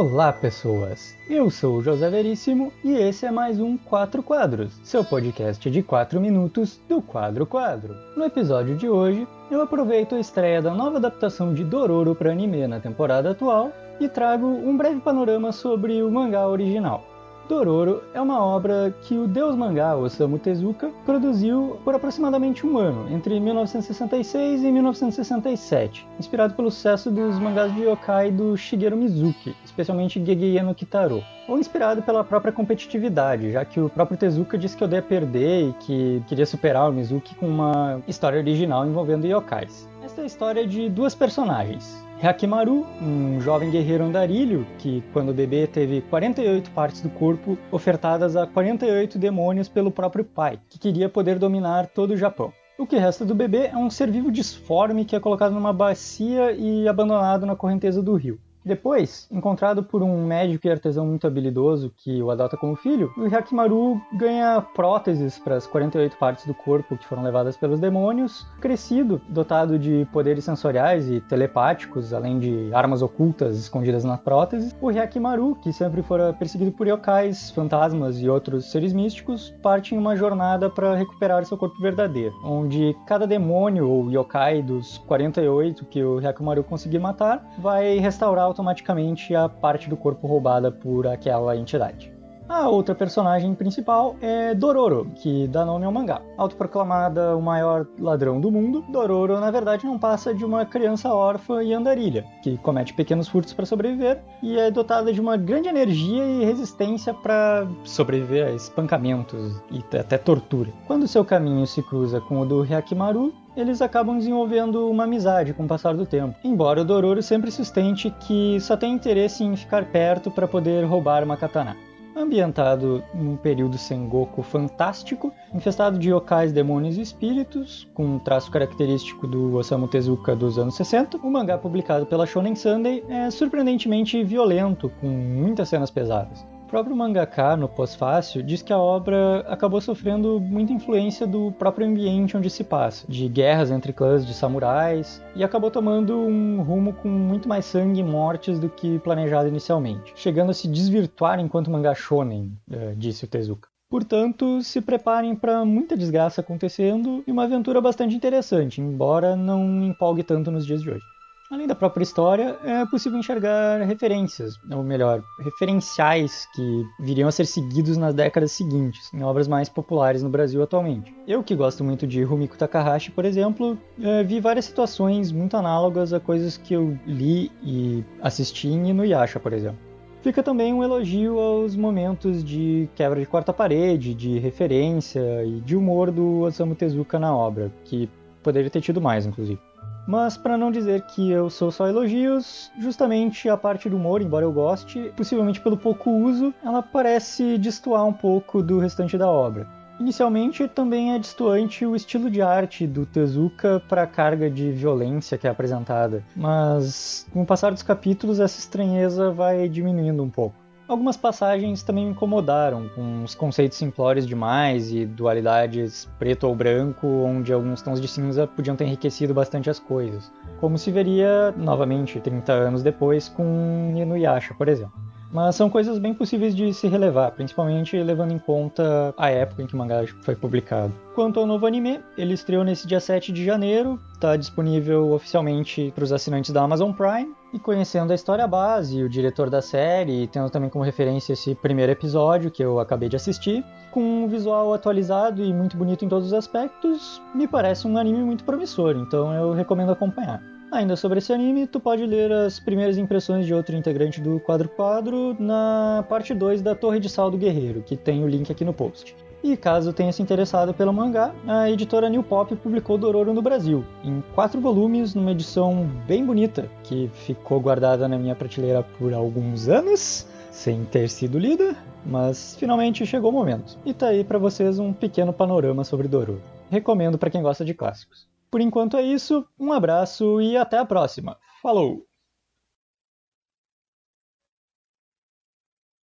Olá, pessoas! Eu sou o José Veríssimo e esse é mais um Quatro Quadros, seu podcast de 4 minutos do Quadro Quadro. No episódio de hoje, eu aproveito a estreia da nova adaptação de Dororo para anime na temporada atual e trago um breve panorama sobre o mangá original. Dororo é uma obra que o deus mangá Osamu Tezuka produziu por aproximadamente um ano, entre 1966 e 1967, inspirado pelo sucesso dos mangás de yokai do Shigeru Mizuki, especialmente Gegege no Kitaro, ou inspirado pela própria competitividade, já que o próprio Tezuka disse que odeia perder e que queria superar o Mizuki com uma história original envolvendo yokais. É a história de duas personagens, Hyakimaru, um jovem guerreiro andarilho que, quando bebê, teve 48 partes do corpo ofertadas a 48 demônios pelo próprio pai, que queria poder dominar todo o Japão. O que resta do bebê é um ser vivo disforme que é colocado numa bacia e abandonado na correnteza do rio. Depois, encontrado por um médico e artesão muito habilidoso que o adota como filho, o Hyakimaru ganha próteses para as 48 partes do corpo que foram levadas pelos demônios. Crescido, dotado de poderes sensoriais e telepáticos, além de armas ocultas escondidas nas próteses, o Hyakimaru, que sempre fora perseguido por yokais, fantasmas e outros seres místicos, parte em uma jornada para recuperar seu corpo verdadeiro, onde cada demônio ou yokai dos 48 que o Hyakimaru conseguir matar vai restaurar automaticamente a parte do corpo roubada por aquela entidade. A outra personagem principal é Dororo, que dá nome ao mangá. Autoproclamada o maior ladrão do mundo, Dororo na verdade não passa de uma criança órfã e andarilha, que comete pequenos furtos para sobreviver e é dotada de uma grande energia e resistência para sobreviver a espancamentos e até tortura. Quando seu caminho se cruza com o do Hyakimaru, eles acabam desenvolvendo uma amizade com o passar do tempo. Embora o Dororo sempre sustente que só tem interesse em ficar perto para poder roubar uma katana ambientado num período Sengoku fantástico, infestado de yokais, demônios e espíritos, com um traço característico do Osamu Tezuka dos anos 60. O mangá publicado pela Shonen Sunday é surpreendentemente violento, com muitas cenas pesadas. O próprio mangaka, no pós-fácil, diz que a obra acabou sofrendo muita influência do próprio ambiente onde se passa, de guerras entre clãs de samurais, e acabou tomando um rumo com muito mais sangue e mortes do que planejado inicialmente, chegando a se desvirtuar enquanto mangá shonen, eh, disse o Tezuka. Portanto, se preparem para muita desgraça acontecendo e uma aventura bastante interessante, embora não empolgue tanto nos dias de hoje. Além da própria história, é possível enxergar referências, ou melhor, referenciais que viriam a ser seguidos nas décadas seguintes, em obras mais populares no Brasil atualmente. Eu, que gosto muito de Rumiko Takahashi, por exemplo, é, vi várias situações muito análogas a coisas que eu li e assisti em Inuyasha, por exemplo. Fica também um elogio aos momentos de quebra de quarta parede, de referência e de humor do Osamu Tezuka na obra, que poderia ter tido mais, inclusive. Mas para não dizer que eu sou só elogios, justamente a parte do humor, embora eu goste, possivelmente pelo pouco uso, ela parece destoar um pouco do restante da obra. Inicialmente também é distoante o estilo de arte do Tezuka para a carga de violência que é apresentada, mas com o passar dos capítulos essa estranheza vai diminuindo um pouco. Algumas passagens também me incomodaram, com os conceitos simplórios demais e dualidades preto ou branco, onde alguns tons de cinza podiam ter enriquecido bastante as coisas. Como se veria, novamente, 30 anos depois, com Inuyasha, por exemplo. Mas são coisas bem possíveis de se relevar, principalmente levando em conta a época em que o mangá foi publicado. Quanto ao novo anime, ele estreou nesse dia 7 de janeiro, está disponível oficialmente para os assinantes da Amazon Prime. E conhecendo a história base, o diretor da série, e tendo também como referência esse primeiro episódio que eu acabei de assistir, com um visual atualizado e muito bonito em todos os aspectos, me parece um anime muito promissor, então eu recomendo acompanhar. Ainda sobre esse anime, tu pode ler as primeiras impressões de outro integrante do Quadro Quadro na parte 2 da Torre de Sal do Guerreiro, que tem o link aqui no post. E caso tenha se interessado pelo mangá, a editora New Pop publicou Dororo no Brasil, em quatro volumes, numa edição bem bonita, que ficou guardada na minha prateleira por alguns anos, sem ter sido lida, mas finalmente chegou o momento. E tá aí para vocês um pequeno panorama sobre Dororo. Recomendo para quem gosta de clássicos. Por enquanto é isso, um abraço e até a próxima. Falou!